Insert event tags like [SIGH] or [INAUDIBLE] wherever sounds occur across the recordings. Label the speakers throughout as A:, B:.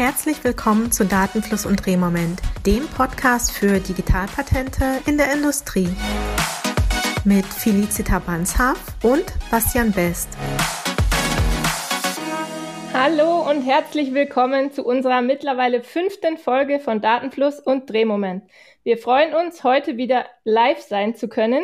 A: Herzlich willkommen zu Datenfluss und Drehmoment, dem Podcast für Digitalpatente in der Industrie. Mit Felicita Banshaf und Bastian Best.
B: Hallo und herzlich willkommen zu unserer mittlerweile fünften Folge von Datenfluss und Drehmoment. Wir freuen uns, heute wieder live sein zu können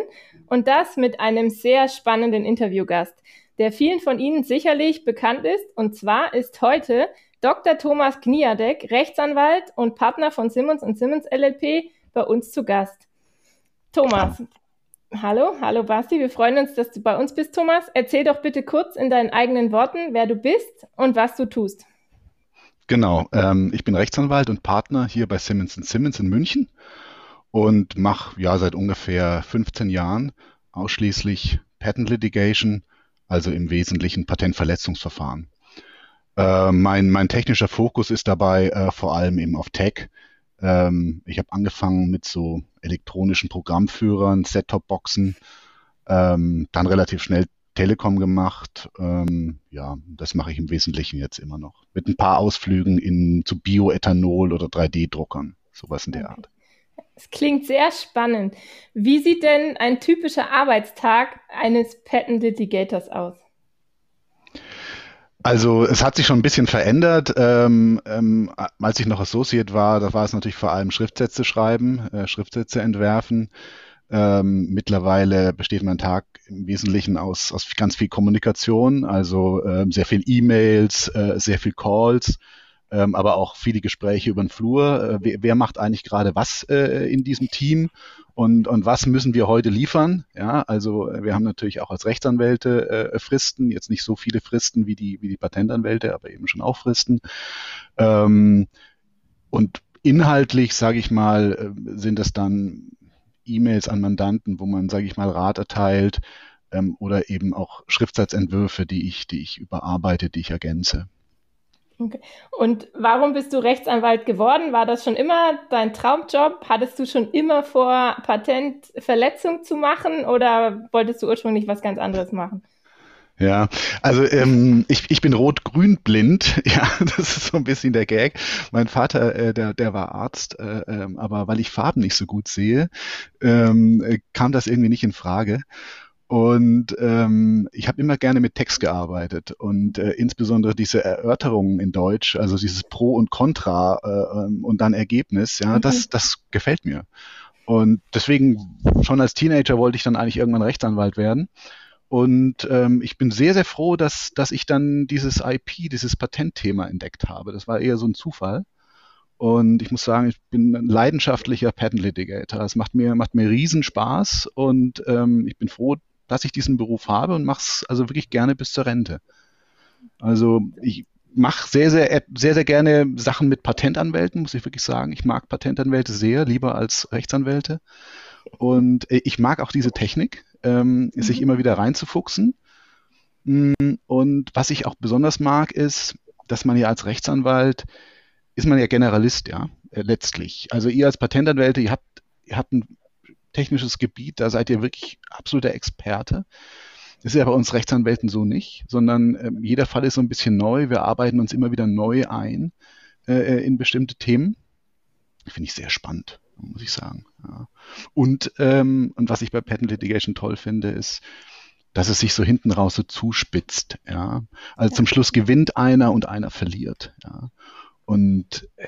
B: und das mit einem sehr spannenden Interviewgast, der vielen von Ihnen sicherlich bekannt ist. Und zwar ist heute Dr. Thomas Kniadek, Rechtsanwalt und Partner von Simmons Simmons LLP, bei uns zu Gast. Thomas, hallo, hallo Basti, wir freuen uns, dass du bei uns bist, Thomas. Erzähl doch bitte kurz in deinen eigenen Worten, wer du bist und was du tust.
C: Genau, ähm, ich bin Rechtsanwalt und Partner hier bei Simmons Simmons in München und mache ja seit ungefähr 15 Jahren ausschließlich Patent Litigation, also im Wesentlichen Patentverletzungsverfahren. Äh, mein, mein technischer Fokus ist dabei äh, vor allem eben auf Tech. Ähm, ich habe angefangen mit so elektronischen Programmführern, Set-Top-Boxen, ähm, dann relativ schnell Telekom gemacht. Ähm, ja, das mache ich im Wesentlichen jetzt immer noch. Mit ein paar Ausflügen in, zu Bioethanol oder 3D-Druckern, sowas in der Art.
B: Es klingt sehr spannend. Wie sieht denn ein typischer Arbeitstag eines Patent Litigators aus?
C: Also es hat sich schon ein bisschen verändert. Ähm, ähm, als ich noch Associate war, da war es natürlich vor allem Schriftsätze schreiben, äh, Schriftsätze entwerfen. Ähm, mittlerweile besteht mein Tag im Wesentlichen aus, aus ganz viel Kommunikation, also ähm, sehr viel E-Mails, äh, sehr viel Calls, ähm, aber auch viele Gespräche über den Flur. Äh, wer, wer, macht eigentlich gerade was äh, in diesem Team und, und was müssen wir heute liefern? Ja, also äh, wir haben natürlich auch als Rechtsanwälte äh, Fristen, jetzt nicht so viele Fristen wie die, wie die Patentanwälte, aber eben schon auch Fristen. Ähm, und inhaltlich, sage ich mal, äh, sind es dann E-Mails an Mandanten, wo man, sage ich mal, Rat erteilt ähm, oder eben auch Schriftsatzentwürfe, die ich, die ich überarbeite, die ich ergänze.
B: Okay. Und warum bist du Rechtsanwalt geworden? War das schon immer dein Traumjob? Hattest du schon immer vor, Patentverletzung zu machen oder wolltest du ursprünglich was ganz anderes machen?
C: Ja, also ähm, [LAUGHS] ich, ich bin rot-grün blind, [LAUGHS] ja, das ist so ein bisschen der Gag. Mein Vater, äh, der, der war Arzt, äh, äh, aber weil ich Farben nicht so gut sehe, ähm, äh, kam das irgendwie nicht in Frage. Und ähm, ich habe immer gerne mit Text gearbeitet und äh, insbesondere diese Erörterungen in Deutsch, also dieses Pro und Contra äh, ähm, und dann Ergebnis, ja, mhm. das, das gefällt mir. Und deswegen schon als Teenager wollte ich dann eigentlich irgendwann Rechtsanwalt werden. Und ähm, ich bin sehr, sehr froh, dass, dass ich dann dieses IP, dieses Patentthema entdeckt habe. Das war eher so ein Zufall. Und ich muss sagen, ich bin ein leidenschaftlicher Patent Litigator. Es macht mir, macht mir riesen Spaß und ähm, ich bin froh, dass ich diesen Beruf habe und mache es also wirklich gerne bis zur Rente. Also ich mache sehr, sehr, sehr, sehr gerne Sachen mit Patentanwälten, muss ich wirklich sagen. Ich mag Patentanwälte sehr, lieber als Rechtsanwälte. Und äh, ich mag auch diese Technik, ähm, mhm. sich immer wieder reinzufuchsen. Mm, und was ich auch besonders mag, ist, dass man ja als Rechtsanwalt ist man ja Generalist, ja, äh, letztlich. Also ihr als Patentanwälte, ihr habt, ihr habt ein technisches Gebiet, da seid ihr wirklich absoluter Experte. Das ist ja bei uns Rechtsanwälten so nicht, sondern äh, jeder Fall ist so ein bisschen neu. Wir arbeiten uns immer wieder neu ein äh, äh, in bestimmte Themen. Finde ich sehr spannend, muss ich sagen. Ja. Und, ähm, und was ich bei Patent Litigation toll finde, ist, dass es sich so hinten raus so zuspitzt. Ja. Also zum Schluss gewinnt einer und einer verliert. Ja. Und äh,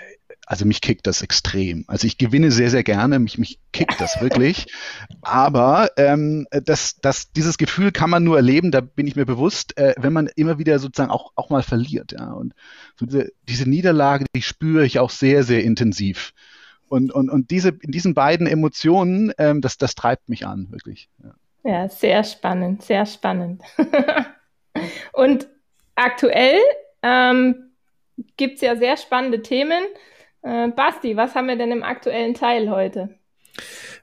C: also mich kickt das extrem. Also ich gewinne sehr, sehr gerne, mich, mich kickt das wirklich. Aber ähm, das, das, dieses Gefühl kann man nur erleben, da bin ich mir bewusst, äh, wenn man immer wieder sozusagen auch, auch mal verliert. Ja? Und so diese, diese Niederlage, die spüre ich auch sehr, sehr intensiv. Und, und, und diese, in diesen beiden Emotionen, ähm, das, das treibt mich an, wirklich.
B: Ja, ja sehr spannend, sehr spannend. [LAUGHS] und aktuell ähm, gibt es ja sehr spannende Themen. Äh, Basti, was haben wir denn im aktuellen Teil heute?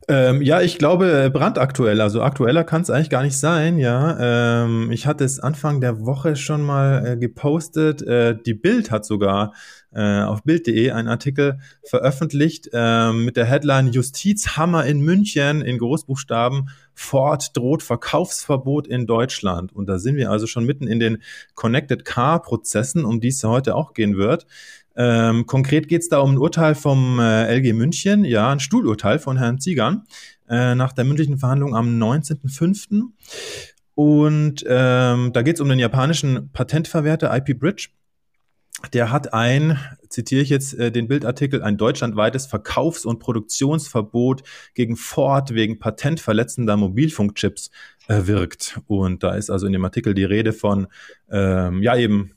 D: Ähm, ja, ich glaube äh, brandaktuell. Also aktueller kann es eigentlich gar nicht sein. Ja, ähm, ich hatte es Anfang der Woche schon mal äh, gepostet. Äh, die Bild hat sogar äh, auf Bild.de einen Artikel veröffentlicht äh, mit der Headline Justizhammer in München in Großbuchstaben Ford droht Verkaufsverbot in Deutschland. Und da sind wir also schon mitten in den Connected Car Prozessen, um die es heute auch gehen wird. Ähm, konkret geht es da um ein Urteil vom äh, LG München, ja, ein Stuhlurteil von Herrn Ziegern äh, nach der mündlichen Verhandlung am 19.05. Und ähm, da geht es um den japanischen Patentverwerter IP Bridge. Der hat ein, zitiere ich jetzt äh, den Bildartikel, ein deutschlandweites Verkaufs- und Produktionsverbot gegen Ford wegen patentverletzender Mobilfunkchips erwirkt. Und da ist also in dem Artikel die Rede von, ähm, ja eben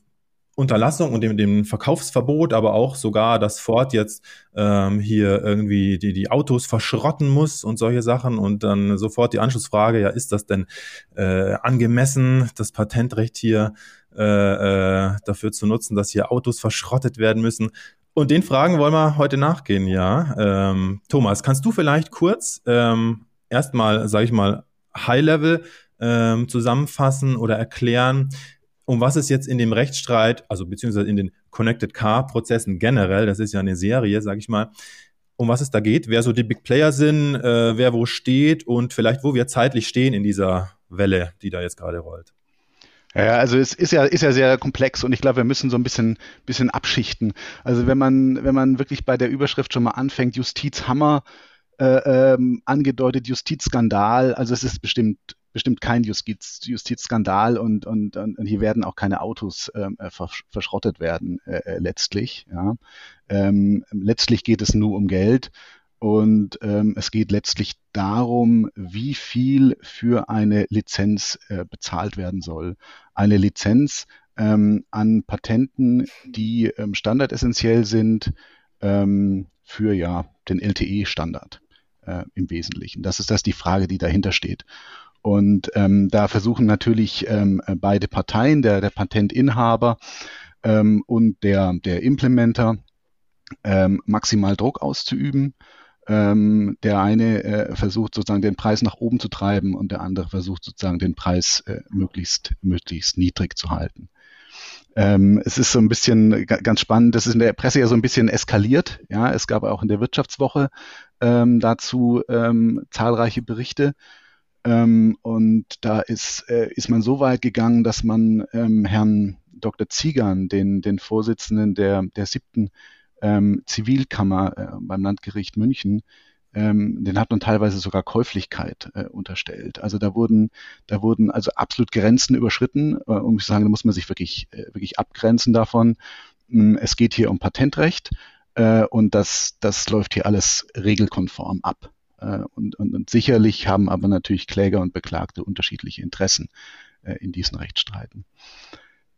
D: Unterlassung und dem, dem Verkaufsverbot, aber auch sogar, dass Ford jetzt ähm, hier irgendwie die, die Autos verschrotten muss und solche Sachen und dann sofort die Anschlussfrage, ja, ist das denn äh, angemessen, das Patentrecht hier äh, äh, dafür zu nutzen, dass hier Autos verschrottet werden müssen? Und den Fragen wollen wir heute nachgehen, ja. Ähm, Thomas, kannst du vielleicht kurz ähm, erstmal, sage ich mal, High-Level ähm, zusammenfassen oder erklären, um was es jetzt in dem Rechtsstreit, also beziehungsweise in den Connected Car-Prozessen generell, das ist ja eine Serie, sage ich mal, um was es da geht, wer so die Big Player sind, äh, wer wo steht und vielleicht wo wir zeitlich stehen in dieser Welle, die da jetzt gerade rollt.
C: Ja, also es ist ja, ist ja sehr komplex und ich glaube, wir müssen so ein bisschen, bisschen abschichten. Also wenn man, wenn man wirklich bei der Überschrift schon mal anfängt, Justizhammer, äh, ähm, angedeutet Justizskandal, also es ist bestimmt bestimmt kein Justiz, Justizskandal und, und, und hier werden auch keine Autos ähm, äh, verschrottet werden äh, äh, letztlich. Ja. Ähm, letztlich geht es nur um Geld und ähm, es geht letztlich darum, wie viel für eine Lizenz äh, bezahlt werden soll. Eine Lizenz ähm, an Patenten, die ähm, standardessentiell sind ähm, für ja den LTE-Standard äh, im Wesentlichen. Das ist das die Frage, die dahinter steht. Und ähm, da versuchen natürlich ähm, beide Parteien, der, der Patentinhaber ähm, und der, der Implementer, ähm, maximal Druck auszuüben. Ähm, der eine äh, versucht sozusagen den Preis nach oben zu treiben und der andere versucht sozusagen den Preis äh, möglichst, möglichst niedrig zu halten. Ähm, es ist so ein bisschen ganz spannend, das ist in der Presse ja so ein bisschen eskaliert. Ja, es gab auch in der Wirtschaftswoche ähm, dazu ähm, zahlreiche Berichte. Ähm, und da ist, äh, ist man so weit gegangen, dass man ähm, Herrn Dr. Ziegern, den, den Vorsitzenden der, der siebten ähm, Zivilkammer äh, beim Landgericht München, ähm, den hat man teilweise sogar Käuflichkeit äh, unterstellt. Also da wurden, da wurden also absolut Grenzen überschritten. Äh, um zu sagen, da muss man sich wirklich, äh, wirklich abgrenzen davon. Ähm, es geht hier um Patentrecht äh, und das, das läuft hier alles regelkonform ab. Äh, und, und, und sicherlich haben aber natürlich Kläger und Beklagte unterschiedliche Interessen äh, in diesen Rechtsstreiten.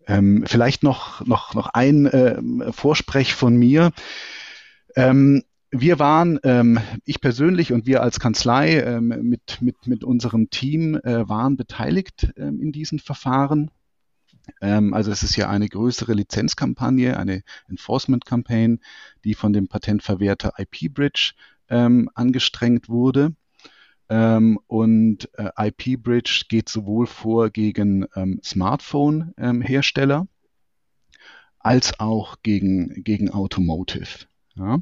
C: Ähm, vielleicht noch, noch, noch ein äh, Vorsprech von mir. Ähm, wir waren, ähm, ich persönlich und wir als Kanzlei ähm, mit, mit, mit unserem Team äh, waren beteiligt ähm, in diesen Verfahren. Ähm, also es ist ja eine größere Lizenzkampagne, eine Enforcement Campaign, die von dem Patentverwerter IP Bridge ähm, angestrengt wurde. Ähm, und äh, IP Bridge geht sowohl vor gegen ähm, Smartphone-Hersteller ähm, als auch gegen, gegen Automotive. Ja.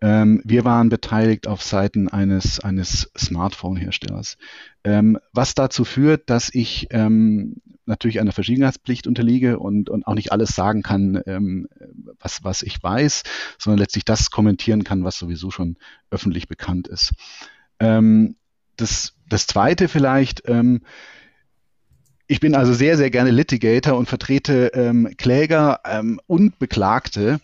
C: Ähm, wir waren beteiligt auf Seiten eines, eines Smartphone-Herstellers, ähm, was dazu führt, dass ich ähm, natürlich einer Verschwiegenheitspflicht unterliege und, und auch nicht alles sagen kann, ähm, was, was ich weiß, sondern letztlich das kommentieren kann, was sowieso schon öffentlich bekannt ist. Ähm, das, das Zweite vielleicht, ähm, ich bin also sehr, sehr gerne Litigator und vertrete ähm, Kläger ähm, und Beklagte.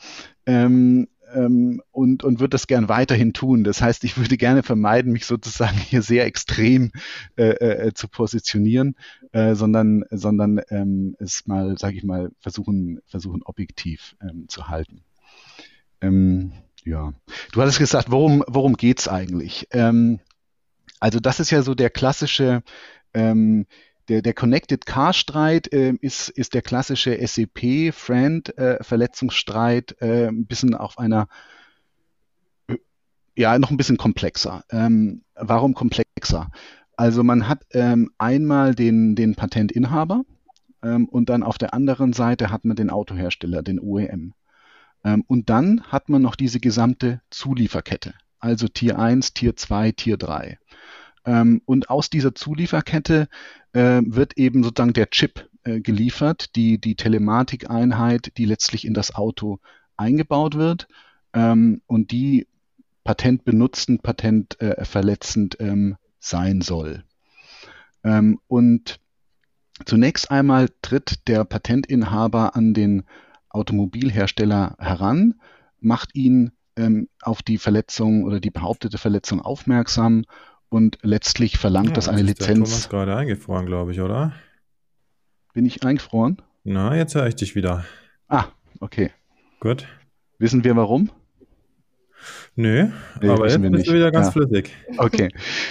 C: Ähm, ähm, und, und würde das gern weiterhin tun. Das heißt, ich würde gerne vermeiden, mich sozusagen hier sehr extrem äh, äh, zu positionieren, äh, sondern, sondern ähm, es mal, sage ich mal, versuchen, versuchen objektiv ähm, zu halten. Ähm, ja, du hattest gesagt, worum, worum geht's eigentlich? Ähm, also das ist ja so der klassische ähm, der, der Connected Car Streit äh, ist, ist der klassische SEP Friend äh, Verletzungsstreit äh, ein bisschen auf einer äh, ja noch ein bisschen komplexer. Ähm, warum komplexer? Also man hat ähm, einmal den, den Patentinhaber ähm, und dann auf der anderen Seite hat man den Autohersteller, den OEM. Ähm, und dann hat man noch diese gesamte Zulieferkette, also Tier 1, Tier 2, Tier 3. Ähm, und aus dieser Zulieferkette äh, wird eben sozusagen der Chip äh, geliefert, die, die Telematikeinheit, die letztlich in das Auto eingebaut wird ähm, und die patentbenutzend, patentverletzend äh, ähm, sein soll. Ähm, und zunächst einmal tritt der Patentinhaber an den Automobilhersteller heran, macht ihn ähm, auf die Verletzung oder die behauptete Verletzung aufmerksam und letztlich verlangt ja, das eine Lizenz. Der Thomas
D: gerade eingefroren, glaube ich, oder?
C: Bin ich eingefroren?
D: Na, jetzt höre ich dich wieder.
C: Ah, okay.
D: Gut.
C: Wissen wir warum?
D: Nö, nee, aber jetzt bist du wieder ganz ja. flüssig.
C: Okay,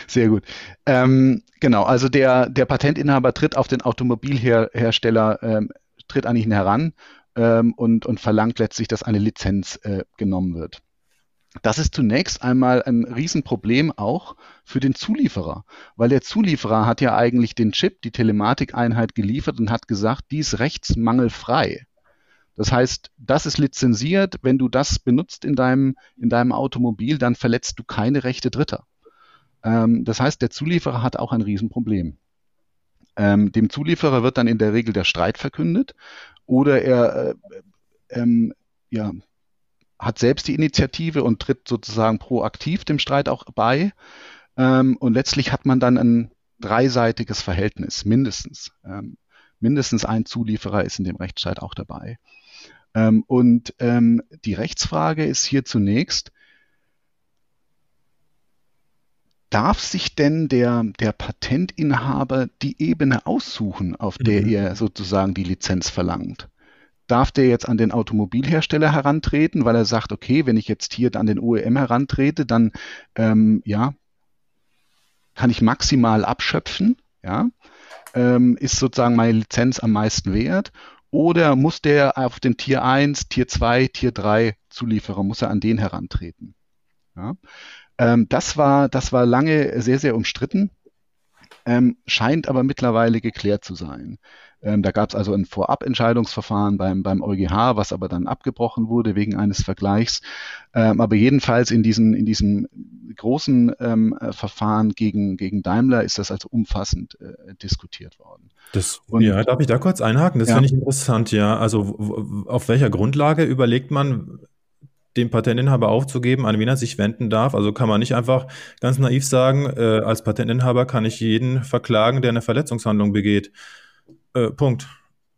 C: sehr gut. Ähm, genau, also der, der Patentinhaber tritt auf den Automobilhersteller, ähm, tritt an ihn heran ähm, und, und verlangt letztlich, dass eine Lizenz äh, genommen wird. Das ist zunächst einmal ein Riesenproblem auch für den Zulieferer, weil der Zulieferer hat ja eigentlich den Chip, die Telematikeinheit geliefert und hat gesagt, die ist rechtsmangelfrei. Das heißt, das ist lizenziert. Wenn du das benutzt in deinem, in deinem Automobil, dann verletzt du keine Rechte Dritter. Ähm, das heißt, der Zulieferer hat auch ein Riesenproblem. Ähm, dem Zulieferer wird dann in der Regel der Streit verkündet oder er äh, ähm, ja, hat selbst die Initiative und tritt sozusagen proaktiv dem Streit auch bei. Ähm, und letztlich hat man dann ein dreiseitiges Verhältnis, mindestens. Ähm, mindestens ein Zulieferer ist in dem Rechtsstreit auch dabei. Ähm, und ähm, die Rechtsfrage ist hier zunächst, darf sich denn der, der Patentinhaber die Ebene aussuchen, auf der mhm. er sozusagen die Lizenz verlangt? Darf der jetzt an den Automobilhersteller herantreten, weil er sagt, okay, wenn ich jetzt hier an den OEM herantrete, dann ähm, ja, kann ich maximal abschöpfen, ja, ähm, ist sozusagen meine Lizenz am meisten wert? Oder muss der auf den Tier 1, Tier 2, Tier 3 Zulieferer, muss er an den herantreten? Ja? Ähm, das, war, das war lange sehr, sehr umstritten, ähm, scheint aber mittlerweile geklärt zu sein. Ähm, da gab es also ein Vorabentscheidungsverfahren beim, beim EuGH, was aber dann abgebrochen wurde wegen eines Vergleichs. Ähm, aber jedenfalls in, diesen, in diesem großen ähm, äh, Verfahren gegen, gegen Daimler ist das also umfassend äh, diskutiert worden.
D: Das, Und, ja, darf ich da kurz einhaken? Das ja. finde ich interessant, ja. Also auf welcher Grundlage überlegt man, den Patentinhaber aufzugeben, an wen er sich wenden darf. Also kann man nicht einfach ganz naiv sagen, äh, als Patentinhaber kann ich jeden verklagen, der eine Verletzungshandlung begeht. Äh, Punkt.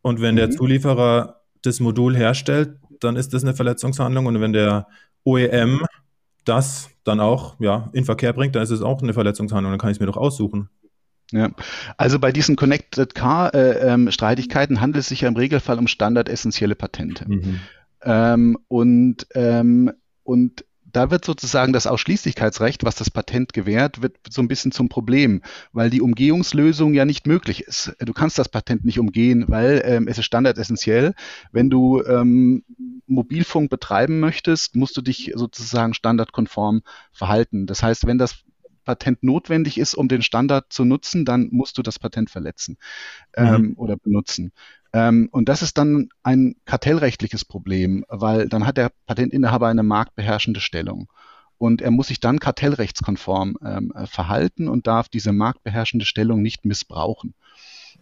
D: Und wenn mhm. der Zulieferer das Modul herstellt, dann ist das eine Verletzungshandlung. Und wenn der OEM das dann auch ja, in Verkehr bringt, dann ist es auch eine Verletzungshandlung. Dann kann ich es mir doch aussuchen.
C: Ja, also bei diesen Connected Car äh, ähm, Streitigkeiten handelt es sich ja im Regelfall um standardessentielle Patente. Mhm. Ähm, und, ähm, und da wird sozusagen das Ausschließlichkeitsrecht, was das Patent gewährt, wird so ein bisschen zum Problem, weil die Umgehungslösung ja nicht möglich ist. Du kannst das Patent nicht umgehen, weil ähm, es ist standardessentiell. Wenn du ähm, Mobilfunk betreiben möchtest, musst du dich sozusagen standardkonform verhalten. Das heißt, wenn das Patent notwendig ist, um den Standard zu nutzen, dann musst du das Patent verletzen ähm, mhm. oder benutzen. Ähm, und das ist dann ein kartellrechtliches Problem, weil dann hat der Patentinhaber eine marktbeherrschende Stellung. Und er muss sich dann kartellrechtskonform ähm, verhalten und darf diese marktbeherrschende Stellung nicht missbrauchen.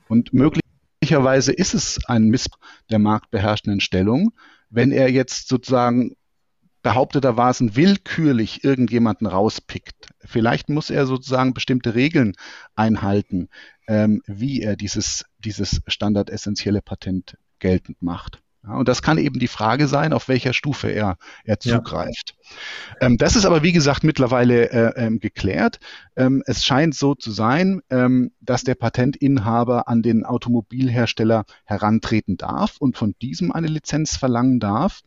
C: Und möglicherweise ist es ein Missbrauch der marktbeherrschenden Stellung, wenn er jetzt sozusagen behaupteterweise willkürlich irgendjemanden rauspickt. Vielleicht muss er sozusagen bestimmte Regeln einhalten, ähm, wie er dieses, dieses standardessentielle Patent geltend macht. Ja, und das kann eben die Frage sein, auf welcher Stufe er, er zugreift. Ja. Ähm, das ist aber, wie gesagt, mittlerweile äh, ähm, geklärt. Ähm, es scheint so zu sein, ähm, dass der Patentinhaber an den Automobilhersteller herantreten darf und von diesem eine Lizenz verlangen darf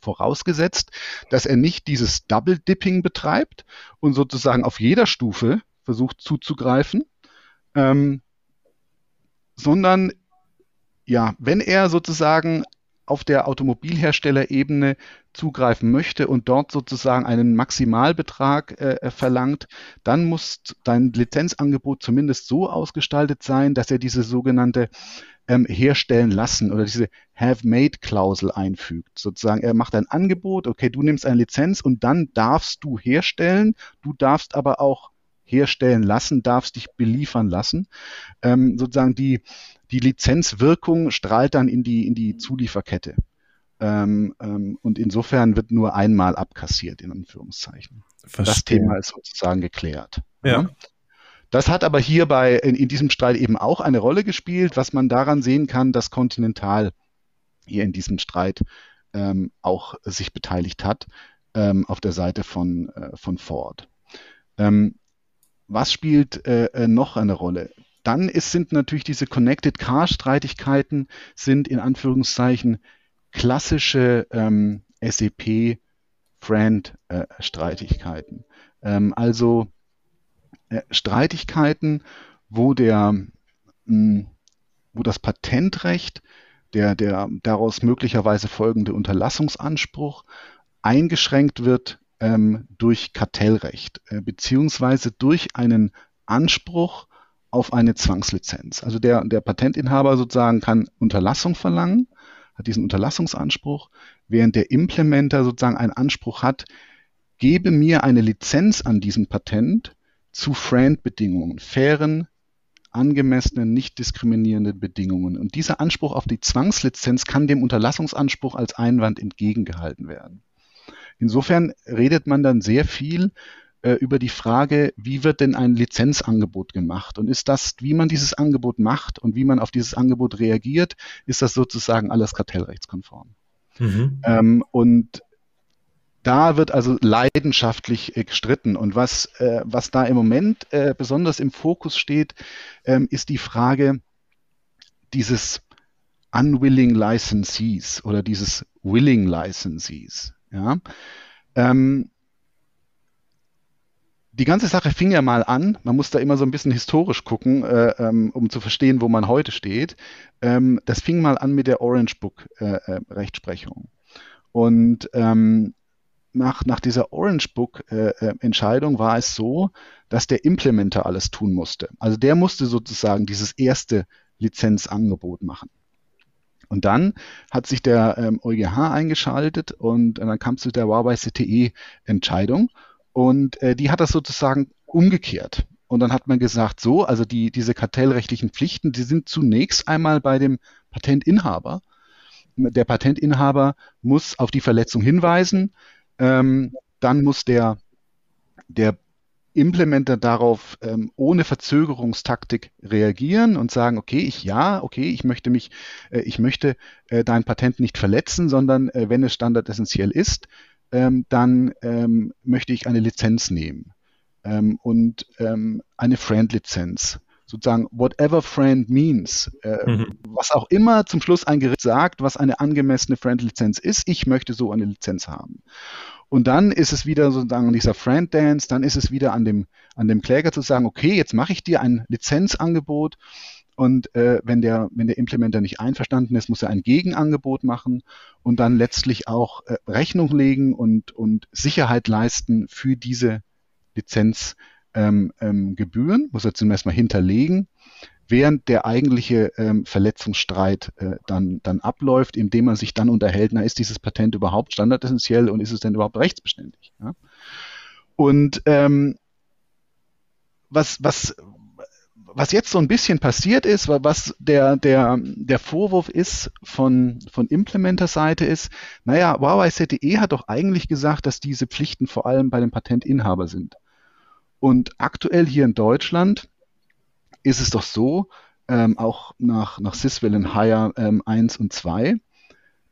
C: vorausgesetzt, dass er nicht dieses Double Dipping betreibt und sozusagen auf jeder Stufe versucht zuzugreifen, ähm, sondern ja, wenn er sozusagen auf der Automobilherstellerebene zugreifen möchte und dort sozusagen einen Maximalbetrag äh, verlangt, dann muss dein Lizenzangebot zumindest so ausgestaltet sein, dass er diese sogenannte ähm, herstellen lassen oder diese Have-Made-Klausel einfügt. Sozusagen, er macht ein Angebot, okay, du nimmst eine Lizenz und dann darfst du herstellen, du darfst aber auch herstellen lassen, darfst dich beliefern lassen. Ähm, sozusagen die, die Lizenzwirkung strahlt dann in die, in die Zulieferkette. Ähm, ähm, und insofern wird nur einmal abkassiert, in Anführungszeichen. Verstehe. Das Thema ist sozusagen geklärt.
D: Ja.
C: Das hat aber hier bei, in, in, diesem Streit eben auch eine Rolle gespielt, was man daran sehen kann, dass Continental hier in diesem Streit ähm, auch sich beteiligt hat ähm, auf der Seite von, äh, von Ford. Ähm, was spielt äh, äh noch eine Rolle? Dann ist, sind natürlich diese Connected Car Streitigkeiten sind in Anführungszeichen klassische ähm, SAP Friend äh, Streitigkeiten. Ähm, also äh, Streitigkeiten, wo der, mh, hm, wo das Patentrecht, der, der daraus möglicherweise folgende Unterlassungsanspruch eingeschränkt wird ähm, durch Kartellrecht, äh, beziehungsweise durch einen Anspruch auf eine Zwangslizenz. Also der, der Patentinhaber sozusagen kann Unterlassung verlangen, hat diesen Unterlassungsanspruch, während der Implementer sozusagen einen Anspruch hat, gebe mir eine Lizenz an diesem Patent zu Friend-Bedingungen, fairen, angemessenen, nicht diskriminierenden Bedingungen. Und dieser Anspruch auf die Zwangslizenz kann dem Unterlassungsanspruch als Einwand entgegengehalten werden. Insofern redet man dann sehr viel äh, über die Frage, wie wird denn ein Lizenzangebot gemacht? Und ist das, wie man dieses Angebot macht und wie man auf dieses Angebot reagiert, ist das sozusagen alles kartellrechtskonform? Mhm. Ähm, und da wird also leidenschaftlich äh, gestritten. Und was, äh, was da im Moment äh, besonders im Fokus steht, ähm, ist die Frage dieses unwilling licensees oder dieses willing licensees. Ja? Ähm, die ganze Sache fing ja mal an, man muss da immer so ein bisschen historisch gucken, äh, ähm, um zu verstehen, wo man heute steht. Ähm, das fing mal an mit der Orange Book äh, äh. Und ähm, nach, nach dieser Orange Book äh, äh, war es so, dass der Implementer alles tun musste. Also der musste sozusagen dieses erste Lizenzangebot machen. Und dann hat sich der ähm, EuGH eingeschaltet und, und dann kam es zu der Huawei CTE Entscheidung und äh, die hat das sozusagen umgekehrt. Und dann hat man gesagt, so, also die, diese kartellrechtlichen Pflichten, die sind zunächst einmal bei dem Patentinhaber. Der Patentinhaber muss auf die Verletzung hinweisen, ähm, dann muss der, der Implementer darauf ähm, ohne Verzögerungstaktik reagieren und sagen, okay, ich ja, okay, ich möchte mich, äh, ich möchte äh, dein Patent nicht verletzen, sondern äh, wenn es standardessentiell ist, ähm, dann ähm, möchte ich eine Lizenz nehmen ähm, und ähm, eine Friend-Lizenz. Sozusagen, whatever friend means, äh, mhm. was auch immer zum Schluss ein Gericht sagt, was eine angemessene Friend-Lizenz ist, ich möchte so eine Lizenz haben. Und dann ist es wieder sozusagen dieser Friend Dance, dann ist es wieder an dem, an dem Kläger zu sagen, okay, jetzt mache ich dir ein Lizenzangebot und äh, wenn, der, wenn der Implementer nicht einverstanden ist, muss er ein Gegenangebot machen und dann letztlich auch äh, Rechnung legen und, und Sicherheit leisten für diese Lizenzgebühren, ähm, ähm, muss er zunächst mal hinterlegen während der eigentliche ähm, Verletzungsstreit äh, dann, dann abläuft, indem man sich dann unterhält, na, ist dieses Patent überhaupt standardessentiell und ist es denn überhaupt rechtsbeständig? Ja? Und ähm, was, was, was jetzt so ein bisschen passiert ist, was der, der, der Vorwurf ist von, von Implementer-Seite ist, naja, Huawei ZTE hat doch eigentlich gesagt, dass diese Pflichten vor allem bei dem Patentinhaber sind. Und aktuell hier in Deutschland ist es doch so, ähm, auch nach, nach Syswell and Hire ähm, 1 und 2,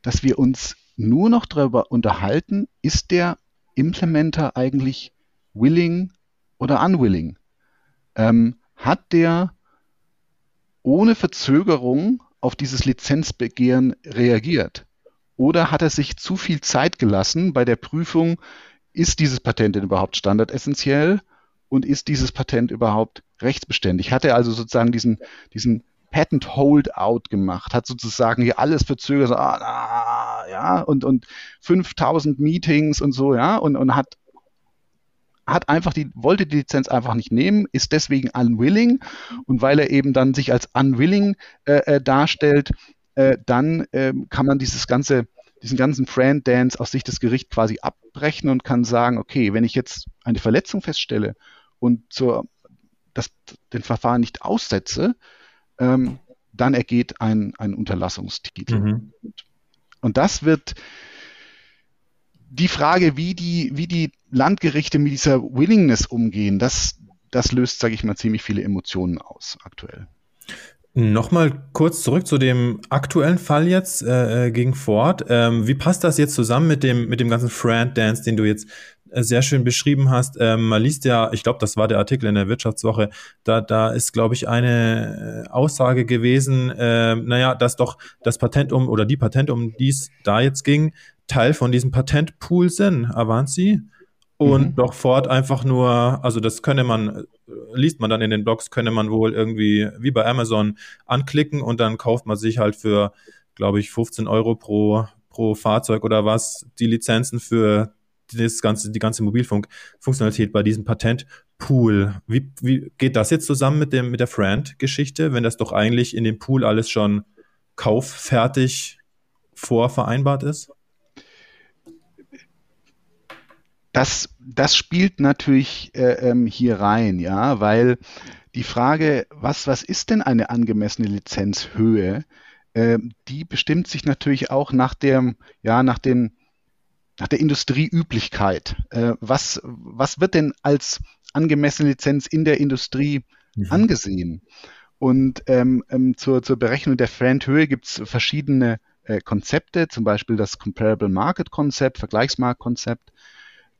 C: dass wir uns nur noch darüber unterhalten, ist der Implementer eigentlich willing oder unwilling? Ähm, hat der ohne Verzögerung auf dieses Lizenzbegehren reagiert? Oder hat er sich zu viel Zeit gelassen bei der Prüfung, ist dieses Patent denn überhaupt standardessentiell und ist dieses Patent überhaupt rechtsbeständig? Hat er also sozusagen diesen, diesen Patent Holdout gemacht, hat sozusagen hier alles verzögert, so, ah, ah, ja, und, und 5000 Meetings und so, ja, und, und hat, hat einfach die, wollte die Lizenz einfach nicht nehmen, ist deswegen unwilling und weil er eben dann sich als unwilling äh, äh, darstellt, äh, dann äh, kann man dieses ganze, diesen ganzen Friend Dance aus Sicht des Gerichts quasi abbrechen und kann sagen, okay, wenn ich jetzt eine Verletzung feststelle und zur, das, den Verfahren nicht aussetze, ähm, dann ergeht ein, ein Unterlassungstitel. Mhm. Und das wird die Frage, wie die, wie die Landgerichte mit dieser Willingness umgehen, das, das löst, sage ich mal, ziemlich viele Emotionen aus aktuell.
D: Nochmal kurz zurück zu dem aktuellen Fall jetzt äh, äh, gegen Ford. Ähm, wie passt das jetzt zusammen mit dem, mit dem ganzen Friend Dance, den du jetzt äh, sehr schön beschrieben hast? Ähm, man liest ja, ich glaube, das war der Artikel in der Wirtschaftswoche, da, da ist, glaube ich, eine äh, Aussage gewesen, äh, naja, dass doch das Patent um oder die Patente, um die es da jetzt ging, Teil von diesem Patentpool sind, Avanci und mhm. doch Ford einfach nur, also das könne man, liest man dann in den Blogs, könne man wohl irgendwie wie bei Amazon anklicken und dann kauft man sich halt für, glaube ich, 15 Euro pro, pro Fahrzeug oder was die Lizenzen für das ganze, die ganze Mobilfunkfunktionalität bei diesem Patentpool. Wie, wie geht das jetzt zusammen mit dem, mit der Friend-Geschichte, wenn das doch eigentlich in dem Pool alles schon kauffertig vorvereinbart ist?
C: Das, das spielt natürlich äh, ähm, hier rein, ja, weil die Frage, was, was ist denn eine angemessene Lizenzhöhe, äh, die bestimmt sich natürlich auch nach dem, ja, nach den, nach der Industrieüblichkeit. Äh, was, was wird denn als angemessene Lizenz in der Industrie mhm. angesehen? Und ähm, ähm, zur, zur Berechnung der Friendhöhe gibt es verschiedene äh, Konzepte, zum Beispiel das Comparable Market Konzept, Vergleichsmarktkonzept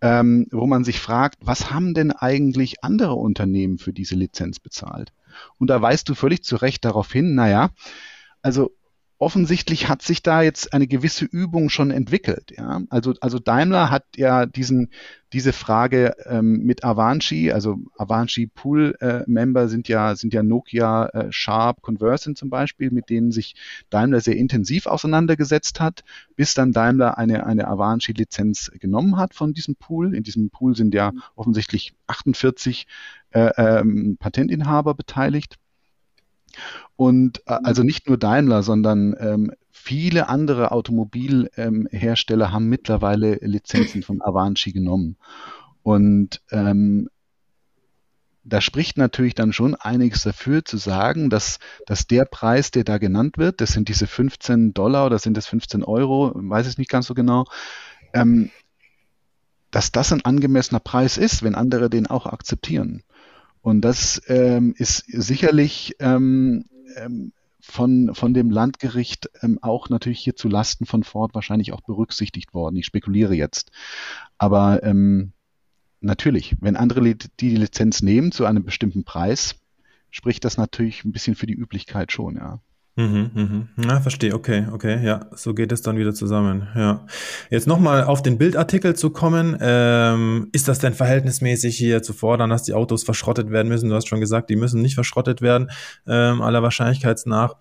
C: ähm, wo man sich fragt, was haben denn eigentlich andere Unternehmen für diese Lizenz bezahlt? Und da weist du völlig zu Recht darauf hin, naja, also offensichtlich hat sich da jetzt eine gewisse Übung schon entwickelt. Ja? Also, also Daimler hat ja diesen, diese Frage ähm, mit Avanci, also Avanci Pool äh, Member sind ja, sind ja Nokia, äh, Sharp, Conversant zum Beispiel, mit denen sich Daimler sehr intensiv auseinandergesetzt hat, bis dann Daimler eine, eine Avanci Lizenz genommen hat von diesem Pool. In diesem Pool sind ja offensichtlich 48 äh, ähm, Patentinhaber beteiligt. Und äh, mhm. also nicht nur Daimler, sondern ähm, viele andere Automobilhersteller ähm, haben mittlerweile Lizenzen von Avanci genommen. Und ähm, da spricht natürlich dann schon einiges dafür zu sagen, dass, dass der Preis, der da genannt wird, das sind diese 15 Dollar oder sind das 15 Euro, weiß ich nicht ganz so genau, ähm, dass das ein angemessener Preis ist, wenn andere den auch akzeptieren. Und das ähm, ist sicherlich ähm, ähm, von, von dem Landgericht ähm, auch natürlich hier zu Lasten von Ford wahrscheinlich auch berücksichtigt worden. Ich spekuliere jetzt. Aber ähm, natürlich, wenn andere die, die Lizenz nehmen zu einem bestimmten Preis, spricht das natürlich ein bisschen für die Üblichkeit schon, ja.
D: Mhm, mhm. Ja, verstehe. Okay, okay. Ja, so geht es dann wieder zusammen. Ja. Jetzt nochmal auf den Bildartikel zu kommen. Ähm, ist das denn verhältnismäßig hier zu fordern, dass die Autos verschrottet werden müssen? Du hast schon gesagt, die müssen nicht verschrottet werden, ähm, aller Wahrscheinlichkeit nach.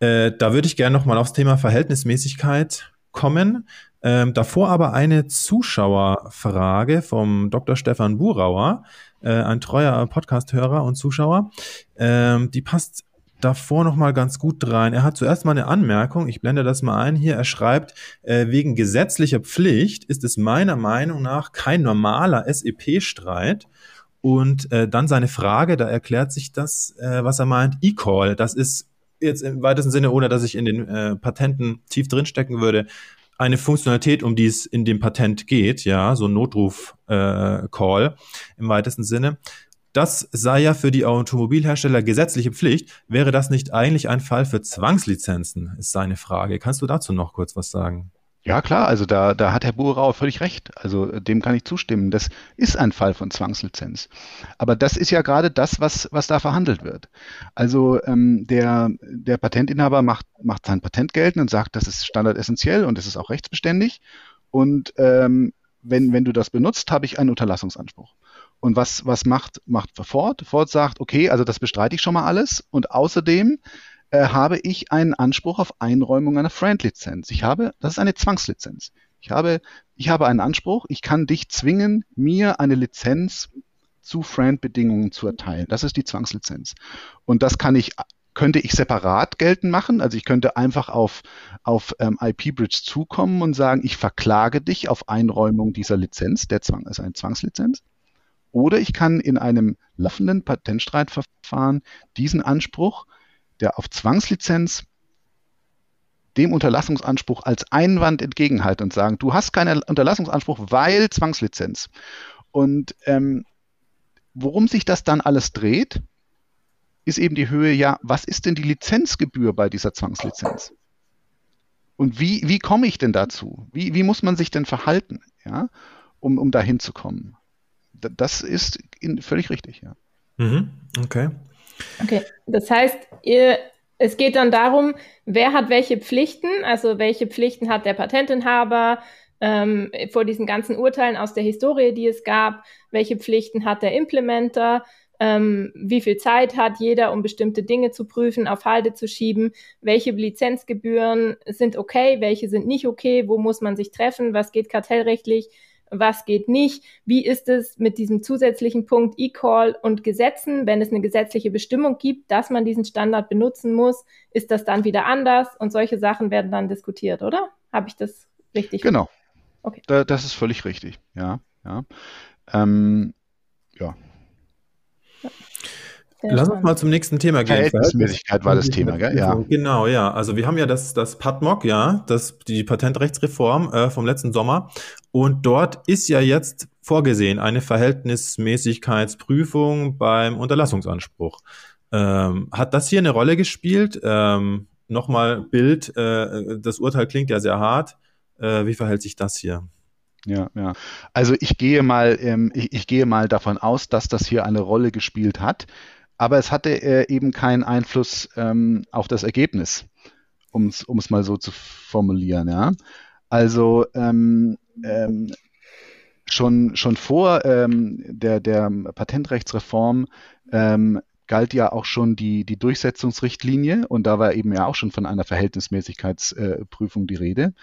D: Äh, da würde ich gerne nochmal aufs Thema Verhältnismäßigkeit kommen. Ähm, davor aber eine Zuschauerfrage vom Dr. Stefan Burauer, äh, ein treuer Podcast-Hörer und Zuschauer. Ähm, die passt davor noch mal ganz gut rein. Er hat zuerst mal eine Anmerkung, ich blende das mal ein hier. Er schreibt, äh, wegen gesetzlicher Pflicht ist es meiner Meinung nach kein normaler SEP-Streit. Und äh, dann seine Frage, da erklärt sich das, äh, was er meint, E-Call. Das ist jetzt im weitesten Sinne, ohne dass ich in den äh, Patenten tief drinstecken würde, eine Funktionalität, um die es in dem Patent geht, ja, so ein Notruf-Call äh, im weitesten Sinne. Das sei ja für die Automobilhersteller gesetzliche Pflicht. Wäre das nicht eigentlich ein Fall für Zwangslizenzen, ist seine Frage. Kannst du dazu noch kurz was sagen?
C: Ja, klar, also da, da hat Herr Buhrauer völlig recht. Also dem kann ich zustimmen. Das ist ein Fall von Zwangslizenz. Aber das ist ja gerade das, was, was da verhandelt wird. Also ähm, der, der Patentinhaber macht, macht sein Patent geltend und sagt, das ist standardessentiell und das ist auch rechtsbeständig. Und ähm, wenn, wenn du das benutzt, habe ich einen Unterlassungsanspruch. Und was, was macht, macht Ford? Ford sagt, okay, also das bestreite ich schon mal alles. Und außerdem äh, habe ich einen Anspruch auf Einräumung einer Friend-Lizenz. Ich habe, das ist eine Zwangslizenz. Ich habe, ich habe einen Anspruch, ich kann dich zwingen, mir eine Lizenz zu Friend-Bedingungen zu erteilen. Das ist die Zwangslizenz. Und das kann ich könnte ich separat geltend machen. Also ich könnte einfach auf, auf ähm, IP-Bridge zukommen und sagen, ich verklage dich auf Einräumung dieser Lizenz. Der Zwang ist eine Zwangslizenz. Oder ich kann in einem laufenden Patentstreitverfahren diesen Anspruch, der auf Zwangslizenz dem Unterlassungsanspruch als Einwand entgegenhalten und sagen, du hast keinen Unterlassungsanspruch, weil Zwangslizenz. Und ähm, worum sich das dann alles dreht, ist eben die Höhe, ja, was ist denn die Lizenzgebühr bei dieser Zwangslizenz? Und wie, wie komme ich denn dazu? Wie, wie muss man sich denn verhalten, ja, um, um dahin zu kommen? Das ist in, völlig richtig, ja.
D: Mhm, okay.
B: Okay, das heißt, ihr, es geht dann darum, wer hat welche Pflichten, also welche Pflichten hat der Patentinhaber ähm, vor diesen ganzen Urteilen aus der Historie, die es gab, welche Pflichten hat der Implementer, ähm, wie viel Zeit hat jeder, um bestimmte Dinge zu prüfen, auf Halde zu schieben, welche Lizenzgebühren sind okay, welche sind nicht okay, wo muss man sich treffen, was geht kartellrechtlich, was geht nicht, wie ist es mit diesem zusätzlichen Punkt E-Call und Gesetzen, wenn es eine gesetzliche Bestimmung gibt, dass man diesen Standard benutzen muss, ist das dann wieder anders und solche Sachen werden dann diskutiert, oder? Habe ich das richtig?
C: Genau. Okay. Da, das ist völlig richtig, ja. ja. Ähm, ja,
D: Lass uns mal zum nächsten Thema gehen.
C: Verhältnismäßigkeit war das Thema, gell?
D: Ja. Genau, ja. Also wir haben ja das, das PATMOC, ja, das, die Patentrechtsreform äh, vom letzten Sommer. Und dort ist ja jetzt vorgesehen eine Verhältnismäßigkeitsprüfung beim Unterlassungsanspruch. Ähm, hat das hier eine Rolle gespielt? Ähm, Nochmal Bild, äh, das Urteil klingt ja sehr hart. Äh, wie verhält sich das hier?
C: Ja, ja. Also ich gehe mal, ähm, ich, ich, gehe mal davon aus, dass das hier eine Rolle gespielt hat, aber es hatte äh, eben keinen Einfluss ähm, auf das Ergebnis, um es mal so zu formulieren. Ja. Also ähm, ähm schon, schon vor ähm, der, der Patentrechtsreform ähm, galt ja auch schon die, die Durchsetzungsrichtlinie und da war eben ja auch schon von einer Verhältnismäßigkeitsprüfung äh, die Rede.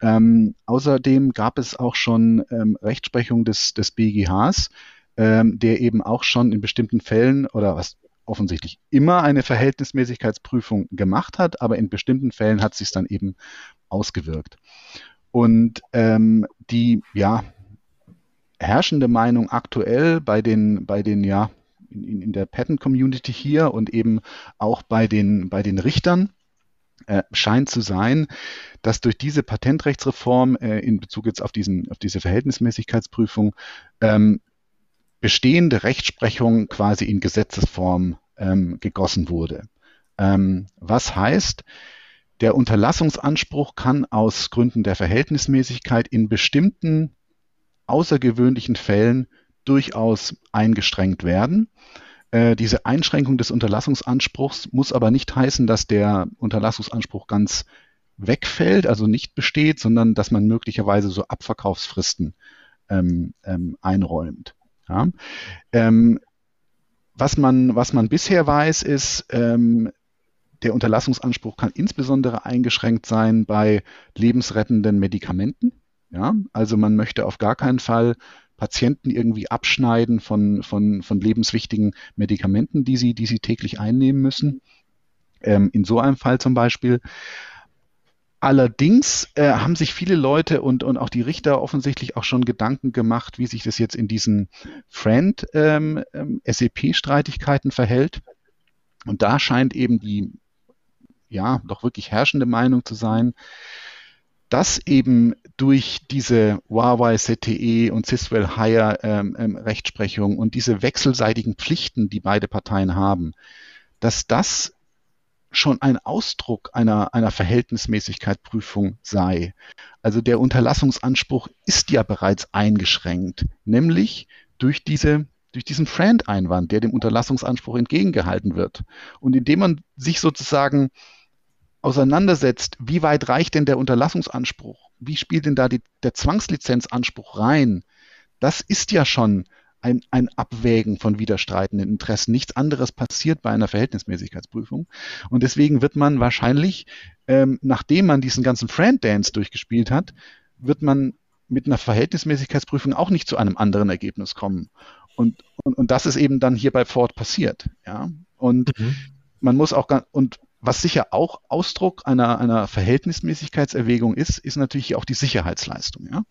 C: Ähm, außerdem gab es auch schon Rechtsprechung des, des BGHs, ähm, der eben auch schon in bestimmten Fällen oder was offensichtlich immer eine Verhältnismäßigkeitsprüfung gemacht hat, aber in bestimmten Fällen hat sich dann eben ausgewirkt. Und ähm, die ja herrschende Meinung aktuell bei den bei den ja in, in der Patent-Community hier und eben auch bei den, bei den Richtern äh, scheint zu sein, dass durch diese Patentrechtsreform äh, in Bezug jetzt auf, diesen, auf diese Verhältnismäßigkeitsprüfung ähm, bestehende Rechtsprechung quasi in Gesetzesform ähm, gegossen wurde. Ähm, was heißt, der Unterlassungsanspruch kann aus Gründen der Verhältnismäßigkeit in bestimmten außergewöhnlichen Fällen durchaus eingeschränkt werden. Äh, diese Einschränkung des Unterlassungsanspruchs muss aber nicht heißen, dass der Unterlassungsanspruch ganz wegfällt, also nicht besteht, sondern dass man möglicherweise so Abverkaufsfristen ähm, ähm, einräumt. Ja? Ähm, was, man, was man bisher weiß, ist, ähm, der Unterlassungsanspruch kann insbesondere eingeschränkt sein bei lebensrettenden Medikamenten. Ja, also man möchte auf gar keinen Fall Patienten irgendwie abschneiden von, von, von lebenswichtigen Medikamenten, die sie, die sie täglich einnehmen müssen. Ähm, in so einem Fall zum Beispiel. Allerdings äh, haben sich viele Leute und, und auch die Richter offensichtlich auch schon Gedanken gemacht, wie sich das jetzt in diesen Friend-SEP-Streitigkeiten ähm, ähm, verhält. Und da scheint eben die, ja, doch wirklich herrschende Meinung zu sein, dass eben durch diese Huawei CTE und Ciswell Hire ähm, ähm, Rechtsprechung und diese wechselseitigen Pflichten, die beide Parteien haben, dass das schon ein Ausdruck einer, einer Verhältnismäßigkeitsprüfung sei. Also der Unterlassungsanspruch ist ja bereits eingeschränkt, nämlich durch diese durch diesen Friend-Einwand, der dem Unterlassungsanspruch entgegengehalten wird. Und indem man sich sozusagen auseinandersetzt, wie weit reicht denn der Unterlassungsanspruch? Wie spielt denn da die, der Zwangslizenzanspruch rein? Das ist ja schon ein, ein Abwägen von widerstreitenden Interessen. Nichts anderes passiert bei einer Verhältnismäßigkeitsprüfung. Und deswegen wird man wahrscheinlich, ähm, nachdem man diesen ganzen Friend Dance durchgespielt hat, wird man mit einer Verhältnismäßigkeitsprüfung auch nicht zu einem anderen Ergebnis kommen. Und, und, und das ist eben dann hier bei Ford passiert. Ja? Und mhm. man muss auch, und was sicher auch Ausdruck einer, einer Verhältnismäßigkeitserwägung ist, ist natürlich auch die Sicherheitsleistung. Ja?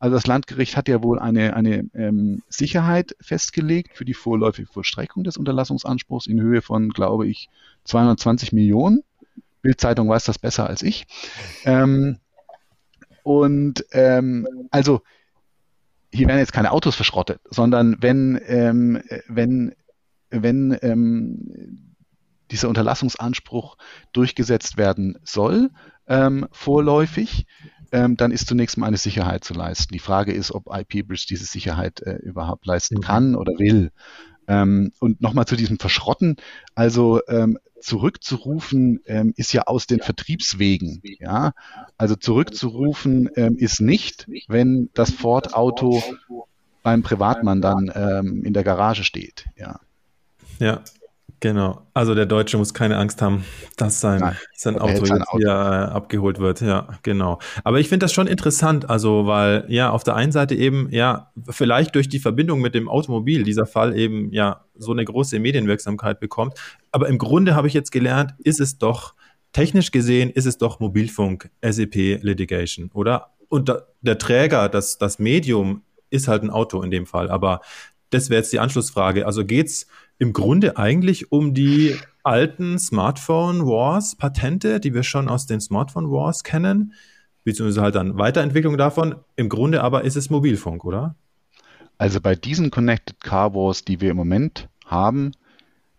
C: Also das Landgericht hat ja wohl eine, eine ähm, Sicherheit festgelegt für die vorläufige Vollstreckung des Unterlassungsanspruchs in Höhe von, glaube ich, 220 Millionen. Bildzeitung weiß das besser als ich. Ähm, und ähm, also hier werden jetzt keine Autos verschrottet, sondern wenn, ähm, wenn, wenn ähm, dieser Unterlassungsanspruch durchgesetzt werden soll, ähm, vorläufig, ähm, dann ist zunächst mal eine Sicherheit zu leisten. Die Frage ist, ob IP-Bridge diese Sicherheit äh, überhaupt leisten mhm. kann oder will. Ähm, und nochmal zu diesem Verschrotten. Also ähm, zurückzurufen ähm, ist ja aus den Vertriebswegen. Ja, also zurückzurufen ähm, ist nicht, wenn das Ford-Auto beim Privatmann dann ähm, in der Garage steht. Ja.
D: Ja, Genau. Also der Deutsche muss keine Angst haben, dass sein, Nein, sein Auto jetzt Auto. hier äh, abgeholt wird. Ja, genau. Aber ich finde das schon interessant, also weil ja auf der einen Seite eben ja vielleicht durch die Verbindung mit dem Automobil dieser Fall eben ja so eine große Medienwirksamkeit bekommt. Aber im Grunde habe ich jetzt gelernt, ist es doch technisch gesehen ist es doch Mobilfunk SEP Litigation, oder? Und da, der Träger, das das Medium ist halt ein Auto in dem Fall. Aber das wäre jetzt die Anschlussfrage. Also geht's im Grunde eigentlich um die alten Smartphone Wars Patente, die wir schon aus den Smartphone Wars kennen, beziehungsweise halt dann Weiterentwicklung davon. Im Grunde aber ist es Mobilfunk, oder?
C: Also bei diesen Connected Car Wars, die wir im Moment haben,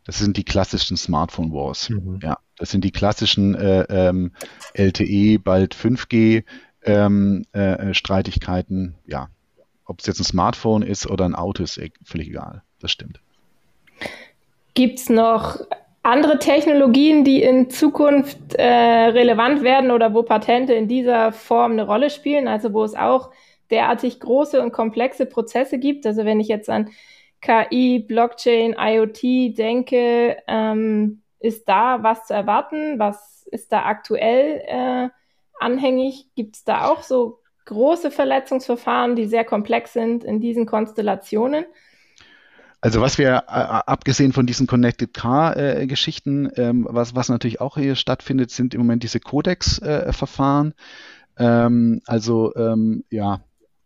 C: das sind die klassischen Smartphone Wars. Mhm. Ja, das sind die klassischen äh, ähm, LTE, bald 5G ähm, äh, Streitigkeiten. Ja, ob es jetzt ein Smartphone ist oder ein Auto, ist e-, völlig egal. Das stimmt.
B: Gibt es noch andere Technologien, die in Zukunft äh, relevant werden oder wo Patente in dieser Form eine Rolle spielen? Also wo es auch derartig große und komplexe Prozesse gibt. Also wenn ich jetzt an KI, Blockchain, IoT denke, ähm, ist da was zu erwarten? Was ist da aktuell äh, anhängig? Gibt es da auch so große Verletzungsverfahren, die sehr komplex sind in diesen Konstellationen?
C: Also was wir, äh, abgesehen von diesen Connected Car-Geschichten, äh, ähm, was, was natürlich auch hier stattfindet, sind im Moment diese Codex-Verfahren. Äh, ähm, also ähm, ja,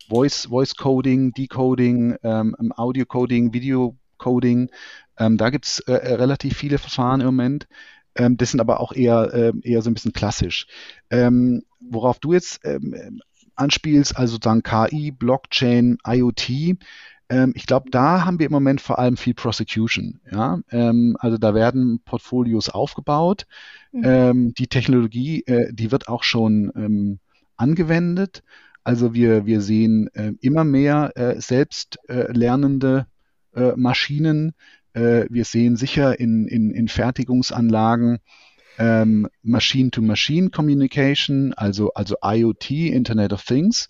C: Voice, Voice Coding, Decoding, ähm, Audio Coding, Video Coding. Ähm, da gibt's äh, relativ viele Verfahren im Moment. Ähm, das sind aber auch eher, äh, eher so ein bisschen klassisch. Ähm, worauf du jetzt ähm, anspielst, also dann KI, Blockchain, IoT, ähm, ich glaube, da haben wir im Moment vor allem viel Prosecution. Ja? Ähm, also da werden Portfolios aufgebaut. Mhm. Ähm, die Technologie, äh, die wird auch schon ähm, angewendet. Also wir, wir sehen äh, immer mehr äh, selbstlernende äh, äh, Maschinen. Äh, wir sehen sicher in, in, in Fertigungsanlagen ähm, Machine-to-Machine Communication, also, also IoT, Internet of Things.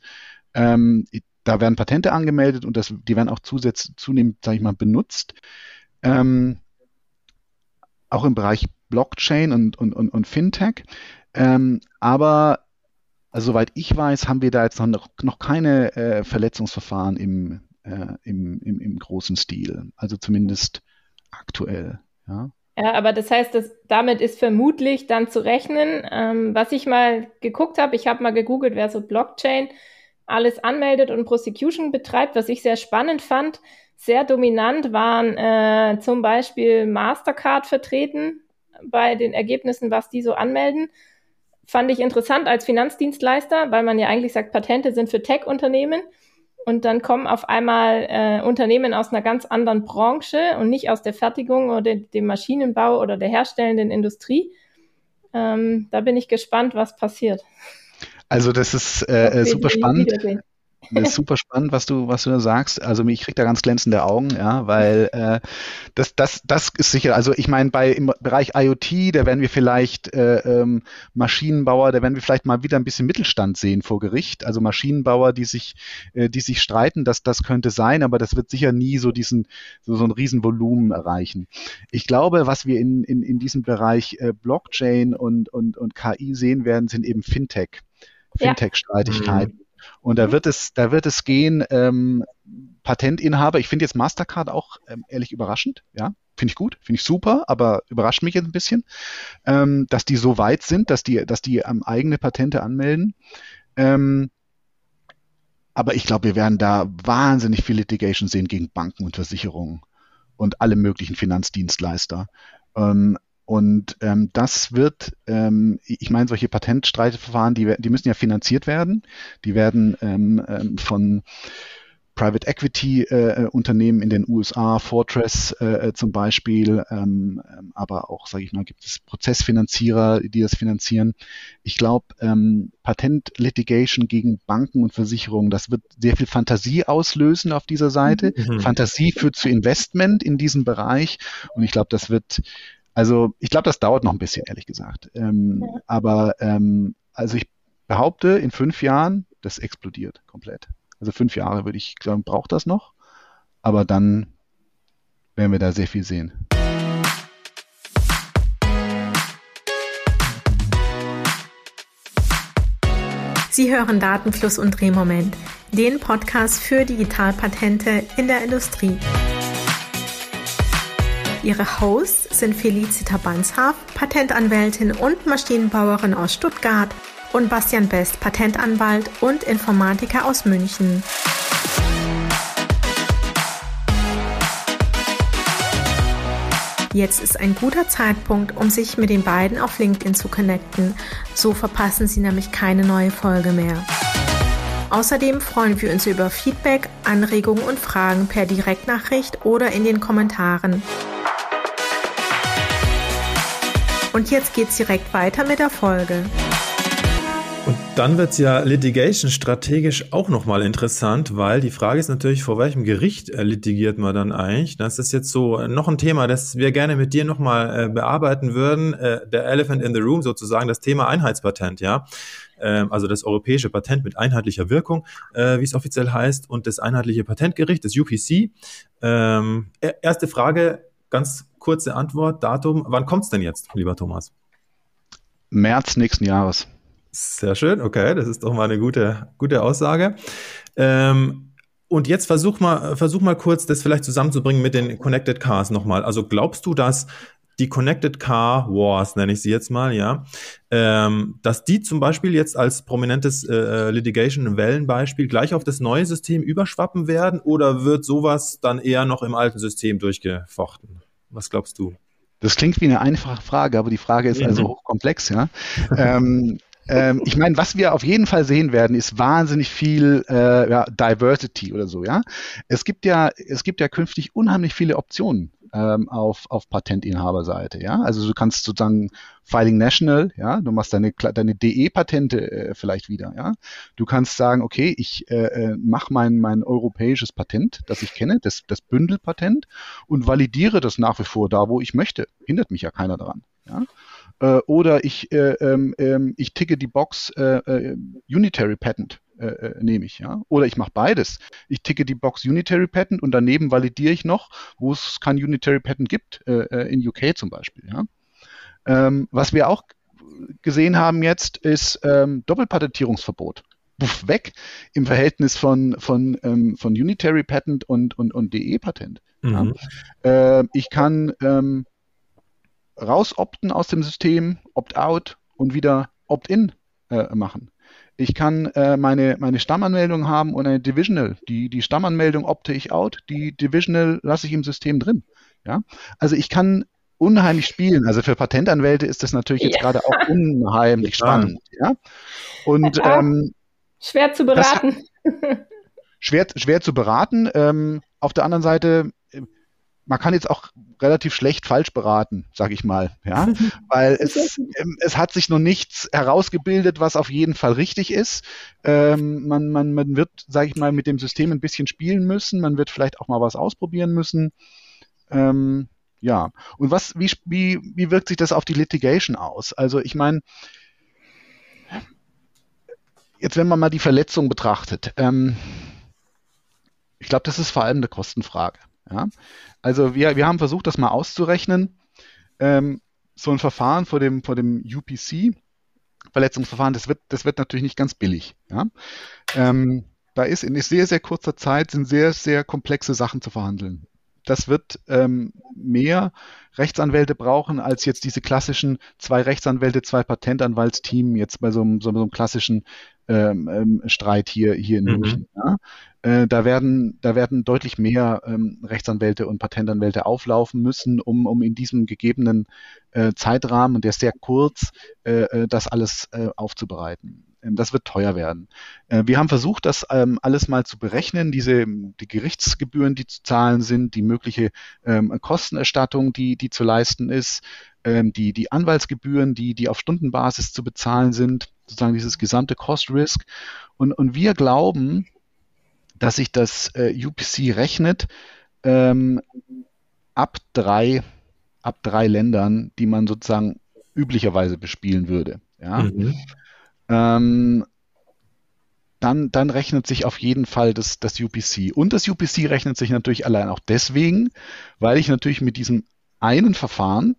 C: Ähm, da werden Patente angemeldet und das, die werden auch zusätzlich, zunehmend, sage ich mal, benutzt. Ähm, auch im Bereich Blockchain und, und, und, und Fintech. Ähm, aber also, soweit ich weiß, haben wir da jetzt noch, noch keine äh, Verletzungsverfahren im, äh, im, im, im großen Stil. Also zumindest aktuell. Ja.
B: Ja, aber das heißt, dass damit ist vermutlich dann zu rechnen. Ähm, was ich mal geguckt habe, ich habe mal gegoogelt, wer so Blockchain alles anmeldet und Prosecution betreibt, was ich sehr spannend fand. Sehr dominant waren äh, zum Beispiel Mastercard vertreten bei den Ergebnissen, was die so anmelden. Fand ich interessant als Finanzdienstleister, weil man ja eigentlich sagt, Patente sind für Tech-Unternehmen. Und dann kommen auf einmal äh, Unternehmen aus einer ganz anderen Branche und nicht aus der Fertigung oder dem Maschinenbau oder der herstellenden Industrie. Ähm, da bin ich gespannt, was passiert.
C: Also das ist äh, super spannend. Das [LAUGHS] ist super spannend, was du, was du da sagst. Also ich krieg da ganz glänzende Augen, ja, weil äh, das, das, das ist sicher. Also ich meine, bei im Bereich IoT, da werden wir vielleicht äh, ähm, Maschinenbauer, da werden wir vielleicht mal wieder ein bisschen Mittelstand sehen vor Gericht. Also Maschinenbauer, die sich, äh, die sich streiten, das, das könnte sein, aber das wird sicher nie so diesen, so, so ein Riesenvolumen erreichen. Ich glaube, was wir in, in, in diesem Bereich äh, Blockchain und, und, und KI sehen werden, sind eben Fintech. Fintech-Streitigkeiten. Und da wird es, da wird es gehen, ähm, Patentinhaber, ich finde jetzt Mastercard auch ähm, ehrlich überraschend, ja. Finde ich gut, finde ich super, aber überrascht mich jetzt ein bisschen, ähm, dass die so weit sind, dass die, dass die ähm, eigene Patente anmelden. Ähm, aber ich glaube, wir werden da wahnsinnig viel Litigation sehen gegen Banken und Versicherungen und alle möglichen Finanzdienstleister. Ähm, und ähm, das wird, ähm, ich meine, solche Patentstreitverfahren, die, die müssen ja finanziert werden. Die werden ähm, ähm von Private Equity äh, Unternehmen in den USA, Fortress äh, äh, zum Beispiel, ähm, ähm, aber auch, sage ich mal, gibt es Prozessfinanzierer, die das finanzieren. Ich glaube, ähm, Patent-Litigation gegen Banken und Versicherungen, das wird sehr viel Fantasie auslösen auf dieser Seite. Mhm. Fantasie führt zu Investment in diesem Bereich und ich glaube, das wird also ich glaube, das dauert noch ein bisschen, ehrlich gesagt. Ähm, ja. Aber ähm, also ich behaupte, in fünf Jahren, das explodiert komplett. Also fünf Jahre würde ich sagen, braucht das noch. Aber dann werden wir da sehr viel sehen.
A: Sie hören Datenfluss und Drehmoment, den Podcast für Digitalpatente in der Industrie. Ihre Hosts sind Felicita Banshaf, Patentanwältin und Maschinenbauerin aus Stuttgart und Bastian Best, Patentanwalt und Informatiker aus München. Jetzt ist ein guter Zeitpunkt, um sich mit den beiden auf LinkedIn zu connecten. So verpassen Sie nämlich keine neue Folge mehr. Außerdem freuen wir uns über Feedback, Anregungen und Fragen per Direktnachricht oder in den Kommentaren. Und jetzt geht's direkt weiter mit der Folge.
D: Und dann wird's ja Litigation strategisch auch nochmal interessant, weil die Frage ist natürlich, vor welchem Gericht äh, litigiert man dann eigentlich? Das ist jetzt so äh, noch ein Thema, das wir gerne mit dir nochmal äh, bearbeiten würden. Äh, der Elephant in the Room sozusagen, das Thema Einheitspatent, ja. Ähm, also das europäische Patent mit einheitlicher Wirkung, äh, wie es offiziell heißt, und das einheitliche Patentgericht, das UPC. Ähm, erste Frage, ganz kurze Antwort, Datum. Wann kommt's denn jetzt, lieber Thomas?
C: März nächsten Jahres.
D: Sehr schön, okay, das ist doch mal eine gute, gute Aussage. Ähm, und jetzt versuch mal, versuch mal kurz, das vielleicht zusammenzubringen mit den Connected Cars nochmal. Also glaubst du, dass die Connected Car Wars, nenne ich sie jetzt mal, ja, ähm, dass die zum Beispiel jetzt als prominentes äh, äh Litigation-Wellenbeispiel gleich auf das neue System überschwappen werden oder wird sowas dann eher noch im alten System durchgefochten? Was glaubst du?
C: Das klingt wie eine einfache Frage, aber die Frage ist also hochkomplex, ja. [LAUGHS] ähm, ähm, ich meine, was wir auf jeden Fall sehen werden, ist wahnsinnig viel äh, ja, Diversity oder so, ja. Es gibt ja, es gibt ja künftig unheimlich viele Optionen ähm, auf, auf Patentinhaberseite, ja. Also du kannst sozusagen Filing National, ja, du machst deine, deine DE-Patente äh, vielleicht wieder, ja. Du kannst sagen, okay, ich äh, äh, mache mein, mein europäisches Patent, das ich kenne, das, das Bündelpatent und validiere das nach wie vor da, wo ich möchte. Hindert mich ja keiner dran, ja. Äh, oder ich, äh, ähm, ähm, ich ticke die Box äh, äh Unitary Patent, äh, äh, nehme ich, ja. Oder ich mache beides. Ich ticke die Box Unitary Patent und daneben validiere ich noch, wo es kein Unitary Patent gibt, in UK zum Beispiel, ja. Ähm, was wir auch gesehen haben jetzt, ist ähm, Doppelpatentierungsverbot. Puff, weg im Verhältnis von, von, ähm, von Unitary Patent und, und, und DE-Patent. Mhm. Ja. Äh, ich kann ähm, rausopten aus dem System, opt-out und wieder opt-in äh, machen. Ich kann äh, meine, meine Stammanmeldung haben und eine Divisional. Die, die Stammanmeldung opte ich out, die Divisional lasse ich im System drin. Ja? Also ich kann unheimlich spielen. Also für Patentanwälte ist das natürlich jetzt ja. gerade auch unheimlich spannend. Ja? Und ähm,
B: schwer zu beraten. [LAUGHS]
C: schwer, schwer zu beraten. Ähm, auf der anderen Seite man kann jetzt auch relativ schlecht falsch beraten, sage ich mal, ja, [LAUGHS] weil es, ähm, es hat sich noch nichts herausgebildet, was auf jeden Fall richtig ist. Ähm, man, man, man wird, sage ich mal, mit dem System ein bisschen spielen müssen, man wird vielleicht auch mal was ausprobieren müssen. Ähm, ja, und was, wie, wie, wie wirkt sich das auf die Litigation aus? Also ich meine, jetzt wenn man mal die Verletzung betrachtet, ähm, ich glaube, das ist vor allem eine Kostenfrage. Ja? Also wir, wir haben versucht, das mal auszurechnen. Ähm, so ein Verfahren vor dem, vor dem UPC Verletzungsverfahren, das wird, das wird natürlich nicht ganz billig. Ja? Ähm, da ist in sehr, sehr kurzer Zeit sind sehr, sehr komplexe Sachen zu verhandeln. Das wird ähm, mehr Rechtsanwälte brauchen als jetzt diese klassischen zwei Rechtsanwälte, zwei Patentanwaltsteam jetzt bei so einem, so einem klassischen ähm, ähm, Streit hier, hier in mhm. München. Ja? Äh, da, werden, da werden deutlich mehr ähm, Rechtsanwälte und Patentanwälte auflaufen müssen, um, um in diesem gegebenen äh, Zeitrahmen, der ist sehr kurz, äh, äh das alles äh, aufzubereiten. Ähm, das wird teuer werden. Äh, wir haben versucht, das ähm, alles mal zu berechnen, diese die Gerichtsgebühren, die zu zahlen sind, die mögliche ähm, Kostenerstattung, die, die zu leisten ist, die, die Anwaltsgebühren, die, die auf Stundenbasis zu bezahlen sind, sozusagen dieses gesamte Cost-Risk. Und, und wir glauben, dass sich das äh, UPC rechnet ab drei ab drei Ländern, die man sozusagen üblicherweise bespielen würde. Ja? Mhm ähm, dann, dann rechnet sich auf jeden Fall das, das UPC. Und das UPC rechnet sich natürlich allein auch deswegen, weil ich natürlich mit diesem einen Verfahren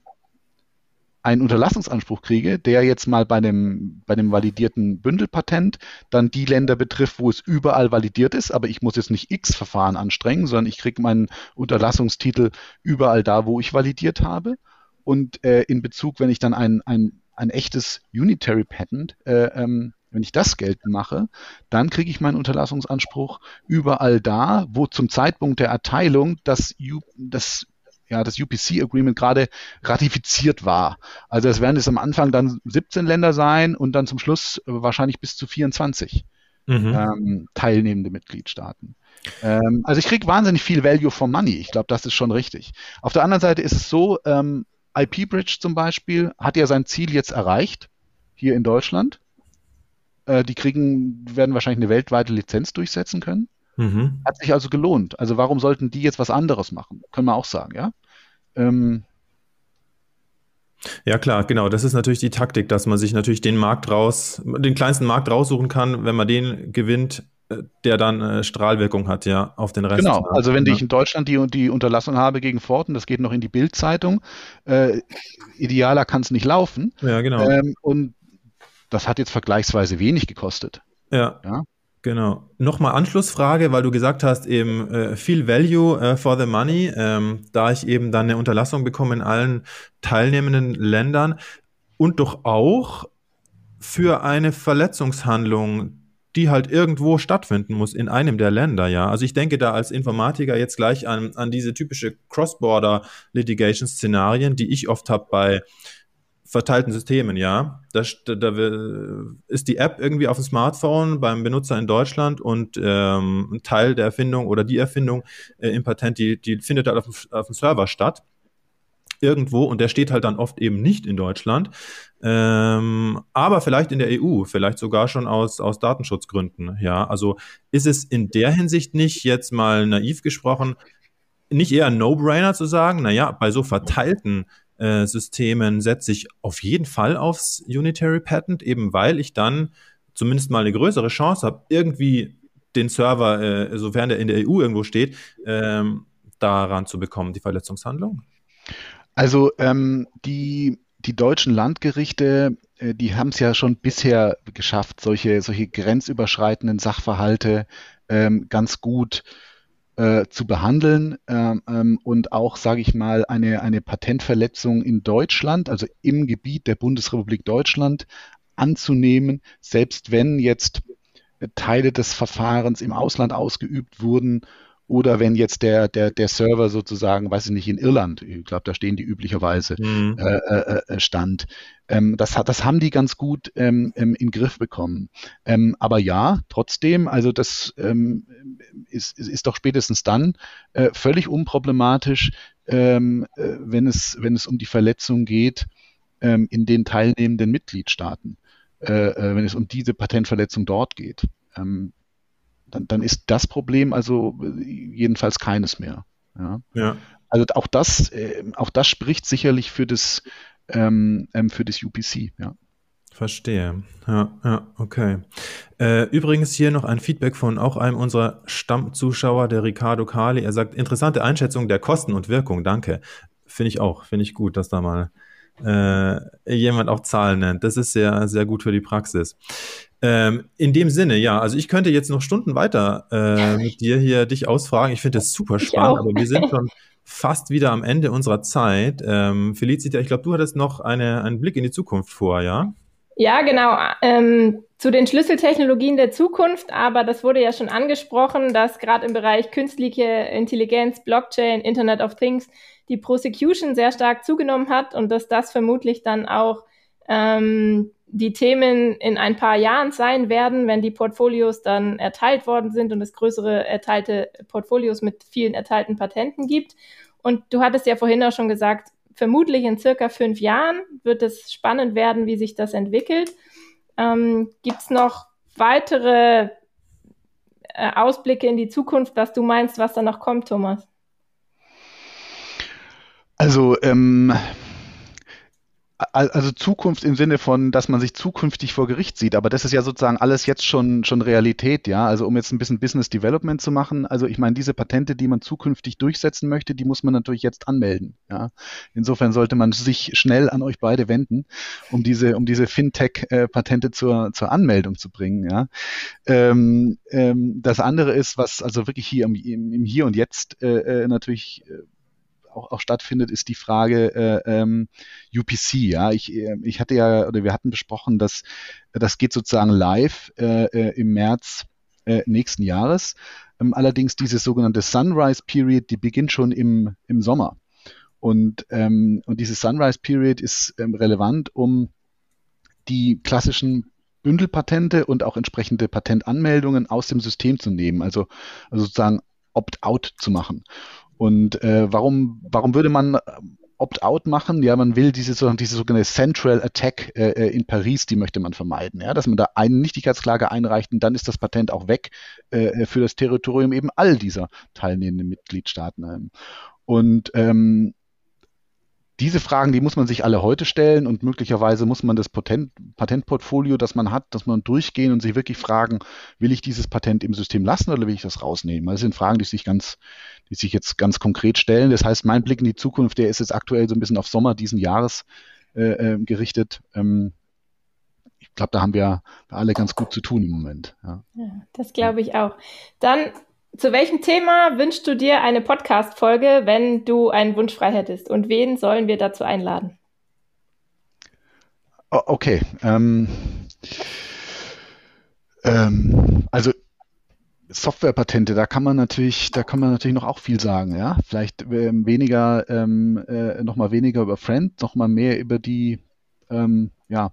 C: einen Unterlassungsanspruch kriege, der jetzt mal bei dem, bei dem validierten Bündelpatent dann die Länder betrifft, wo es überall validiert ist, aber ich muss jetzt nicht X Verfahren anstrengen, sondern ich kriege meinen Unterlassungstitel überall da, wo ich validiert habe. Und äh, in Bezug, wenn ich dann ein, ein ein echtes Unitary Patent, äh, ähm, wenn ich das geltend mache, dann kriege ich meinen Unterlassungsanspruch überall da, wo zum Zeitpunkt der Erteilung das, U, das ja, das UPC-Agreement gerade ratifiziert war. Also es werden es am Anfang dann 17 Länder sein und dann zum Schluss wahrscheinlich bis zu 24 mhm. ähm, teilnehmende Mitgliedstaaten. Ähm, also ich kriege wahnsinnig viel Value for Money. Ich glaube, das ist schon richtig. Auf der anderen Seite ist es so, ähm, IP Bridge zum Beispiel hat ja sein Ziel jetzt erreicht, hier in Deutschland. Äh, die kriegen, werden wahrscheinlich eine weltweite Lizenz durchsetzen können. Mhm. Hat sich also gelohnt. Also warum sollten die jetzt was anderes machen? Können wir auch sagen, ja? Ähm,
D: ja, klar, genau. Das ist natürlich die Taktik, dass man sich natürlich den Markt raus, den kleinsten Markt raussuchen kann. Wenn man den gewinnt, der dann äh, Strahlwirkung hat, ja, auf den Rest.
C: Genau, also wenn ja. ich in Deutschland die, die Unterlassung habe gegen Ford und das geht noch in die Bildzeitung, äh, idealer kann es nicht laufen.
D: Ja, genau.
C: Ähm, und das hat jetzt vergleichsweise wenig gekostet.
D: Ja. ja? Genau. Nochmal Anschlussfrage, weil du gesagt hast, eben äh, viel Value äh, for the money, ähm, da ich eben dann eine Unterlassung bekomme in allen teilnehmenden Ländern und doch auch für eine Verletzungshandlung die halt irgendwo stattfinden muss in einem der Länder, ja. Also ich denke da als Informatiker jetzt gleich an, an diese typische Cross-Border-Litigation-Szenarien, die ich oft habe bei verteilten Systemen, ja. Da, da, ist die App irgendwie auf dem Smartphone beim Benutzer in Deutschland und ähm, ein Teil der Erfindung oder die Erfindung äh, im Patent, die, die findet halt auf dem, auf dem Server statt irgendwo und der steht halt dann oft eben nicht in Deutschland, ähm, aber vielleicht in der EU, vielleicht sogar schon aus, aus Datenschutzgründen. Ja, also ist es in der Hinsicht nicht jetzt mal naiv gesprochen, nicht eher ein No-Brainer zu sagen, naja, bei so verteilten äh, Systemen setze ich auf jeden Fall aufs Unitary Patent, eben weil ich dann zumindest mal eine größere Chance habe, irgendwie den Server, äh, sofern der in der EU irgendwo steht, ähm, daran zu bekommen, die Verletzungshandlung?
C: Also ähm, die, die deutschen Landgerichte, äh, die haben es ja schon bisher geschafft, solche, solche grenzüberschreitenden Sachverhalte ähm, ganz gut äh, zu behandeln ähm, ähm und auch, sage ich mal, eine, eine Patentverletzung in Deutschland, also im Gebiet der Bundesrepublik Deutschland anzunehmen, selbst wenn jetzt Teile des Verfahrens im Ausland ausgeübt wurden oder wenn jetzt der, der, der Server sozusagen, weiß ich nicht, in Irland, ich glaube, da stehen die üblicherweise, mhm. äh, äh, äh, stand. Ähm, das, hat, das haben die ganz gut ähm, in den Griff bekommen. Ähm, aber ja, trotzdem, also das ähm, ist, ist doch spätestens dann äh, völlig unproblematisch, ähm, äh, wenn, es, wenn es um die Verletzung geht ähm, in den teilnehmenden Mitgliedstaaten, äh wenn es um diese Patentverletzung dort geht. Ähm, dann, dann ist das Problem also jedenfalls keines mehr. Ja. ja. Also auch das, äh, auch das spricht sicherlich für das, ähm, ähm für das UPC, ja.
D: Verstehe. Ja, ja, okay. Äh, übrigens hier noch ein Feedback von auch einem unserer Stammzuschauer, der Ricardo Kali. Er sagt, interessante Einschätzung der Kosten und Wirkung. Danke. Finde ich auch. Finde ich gut, dass da mal äh, jemand auch Zahlen nennt. Das ist sehr, sehr gut für die Praxis. Ähm, in dem Sinne, ja, also ich könnte jetzt noch Stunden weiter äh, mit dir hier dich ausfragen. Ich finde das super spannend, aber wir sind schon fast wieder am Ende unserer Zeit. Ähm, Felicita, ich glaube, du hattest noch eine, einen Blick in die Zukunft vor, ja?
B: Ja, genau. Ähm, zu den Schlüsseltechnologien der Zukunft, aber das wurde ja schon angesprochen, dass gerade im Bereich künstliche Intelligenz, Blockchain, Internet of Things die Prosecution sehr stark zugenommen hat und dass das vermutlich dann auch ähm, die Themen in ein paar Jahren sein werden, wenn die Portfolios dann erteilt worden sind und es größere erteilte Portfolios mit vielen erteilten Patenten gibt. Und du hattest ja vorhin auch schon gesagt, vermutlich in circa fünf Jahren wird es spannend werden, wie sich das entwickelt. Ähm, Gibt es noch weitere äh, Ausblicke in die Zukunft, was du meinst, was da noch kommt, Thomas?
C: Also ähm, also Zukunft im Sinne von, dass man sich zukünftig vor Gericht sieht, aber das ist ja sozusagen alles jetzt schon, schon Realität, ja. Also um jetzt ein bisschen Business Development zu machen, also ich meine, diese Patente, die man zukünftig durchsetzen möchte, die muss man natürlich jetzt anmelden, ja. Insofern sollte man sich schnell an euch beide wenden, um diese, um diese Fintech-Patente zur, zur Anmeldung zu bringen, ja. Ähm, ähm, das andere ist, was also wirklich hier im, im Hier und Jetzt äh, äh natürlich äh, auch, auch stattfindet, ist die Frage äh, ähm, UPC. Ja, ich, äh, ich hatte ja oder wir hatten besprochen, dass das geht sozusagen live äh, äh, im März äh, nächsten Jahres. Ähm, allerdings diese sogenannte Sunrise Period, die beginnt schon im, im Sommer. Und, ähm, und diese Sunrise Period ist ähm, relevant, um die klassischen Bündelpatente und auch entsprechende Patentanmeldungen aus dem System zu nehmen, also, also sozusagen Opt-out zu machen. Und äh, warum, warum würde man Opt-out machen? Ja, man will diese, diese sogenannte Central Attack äh, äh, in Paris, die möchte man vermeiden. Ja, dass man da eine Nichtigkeitsklage einreicht und dann ist das Patent auch weg äh, für das Territorium eben all dieser teilnehmenden Mitgliedstaaten. Und ähm, diese Fragen, die muss man sich alle heute stellen und möglicherweise muss man das Patent, Patentportfolio, das man hat, dass man durchgehen und sich wirklich fragen, will ich dieses Patent im System lassen oder will ich das rausnehmen? Das sind Fragen, die sich ganz, die sich jetzt ganz konkret stellen. Das heißt, mein Blick in die Zukunft, der ist jetzt aktuell so ein bisschen auf Sommer diesen Jahres äh, äh gerichtet. Ähm, ich glaube, da haben wir alle ganz gut zu tun im Moment. Ja.
B: ja das glaube ich auch. Dann zu welchem Thema wünschst du dir eine Podcast-Folge, wenn du einen Wunsch frei hättest? Und wen sollen wir dazu einladen?
C: Okay. Ähm, ähm, also Softwarepatente, da kann man natürlich, da kann man natürlich noch auch viel sagen, ja. Vielleicht ähm, weniger, ähm, äh, noch mal weniger über Friend, noch mal mehr über die, ähm, ja,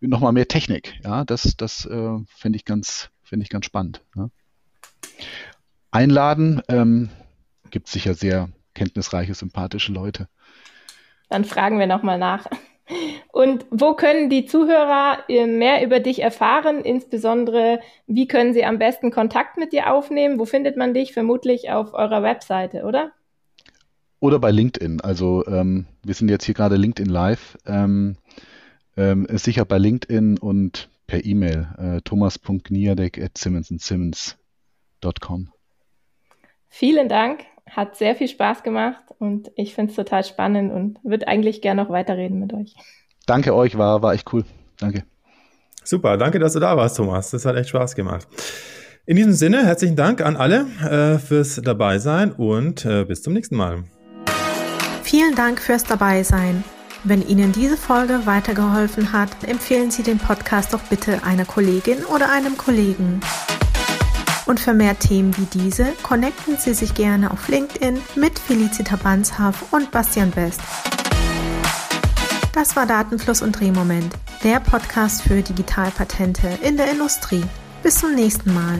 C: noch mal mehr Technik, ja. Das, das äh, finde ich ganz, finde ich ganz spannend. Ja? Einladen. Ähm, gibt sicher sehr kenntnisreiche, sympathische Leute.
B: Dann fragen wir nochmal nach. Und wo können die Zuhörer äh, mehr über dich erfahren? Insbesondere, wie können sie am besten Kontakt mit dir aufnehmen? Wo findet man dich? Vermutlich auf eurer Webseite, oder?
C: Oder bei LinkedIn. Also ähm, wir sind jetzt hier gerade LinkedIn Live. Ähm, ähm, sicher bei LinkedIn und per E-Mail äh, thomas.gniadek at simmonsandsimmons.com.
B: Vielen Dank, hat sehr viel Spaß gemacht und ich finde es total spannend und würde eigentlich gerne noch weiterreden mit euch.
C: Danke euch, war, war echt cool. Danke.
D: Super, danke, dass du da warst, Thomas. Das hat echt Spaß gemacht. In diesem Sinne, herzlichen Dank an alle äh, fürs Dabeisein und äh, bis zum nächsten Mal.
A: Vielen Dank fürs Dabeisein. Wenn Ihnen diese Folge weitergeholfen hat, empfehlen Sie den Podcast doch bitte einer Kollegin oder einem Kollegen. Und für mehr Themen wie diese connecten Sie sich gerne auf LinkedIn mit Felicita Banshaf und Bastian Best. Das war Datenfluss und Drehmoment, der Podcast für Digitalpatente in der Industrie. Bis zum nächsten Mal.